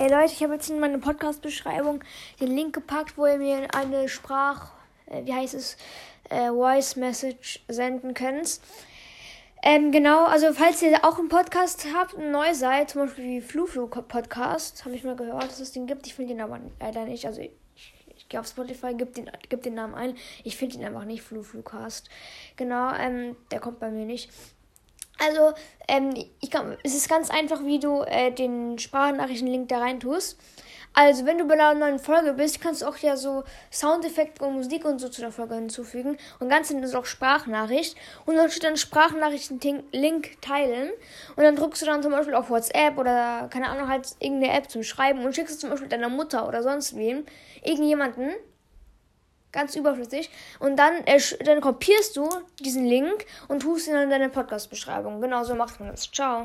Ey Leute, ich habe jetzt in meine Podcast-Beschreibung den Link gepackt, wo ihr mir eine Sprach, äh, wie heißt es, äh, Voice Message senden könnt. Ähm, genau, also falls ihr auch einen Podcast habt neu seid, zum Beispiel wie Flu-Flu Podcast, habe ich mal gehört, dass es den gibt. Ich finde den aber leider nicht. Also ich, ich gehe auf Spotify, gebe den, gib den Namen ein. Ich finde ihn einfach nicht, Flu-Flu-Cast. Genau, ähm, der kommt bei mir nicht. Also, ähm, ich glaub, es ist ganz einfach, wie du äh, den Sprachnachrichten-Link da rein tust. Also, wenn du bei einer neuen Folge bist, kannst du auch ja so Soundeffekte und Musik und so zu der Folge hinzufügen. Und ganz hinten ist auch Sprachnachricht. Und dann steht dann Sprachnachrichten-Link teilen. Und dann drückst du dann zum Beispiel auf WhatsApp oder, keine Ahnung, halt irgendeine App zum Schreiben und schickst es zum Beispiel deiner Mutter oder sonst wem, irgendjemanden. Ganz überflüssig. Und dann, äh, dann kopierst du diesen Link und tust ihn in deine Podcast-Beschreibung. Genau so macht man das. Ciao.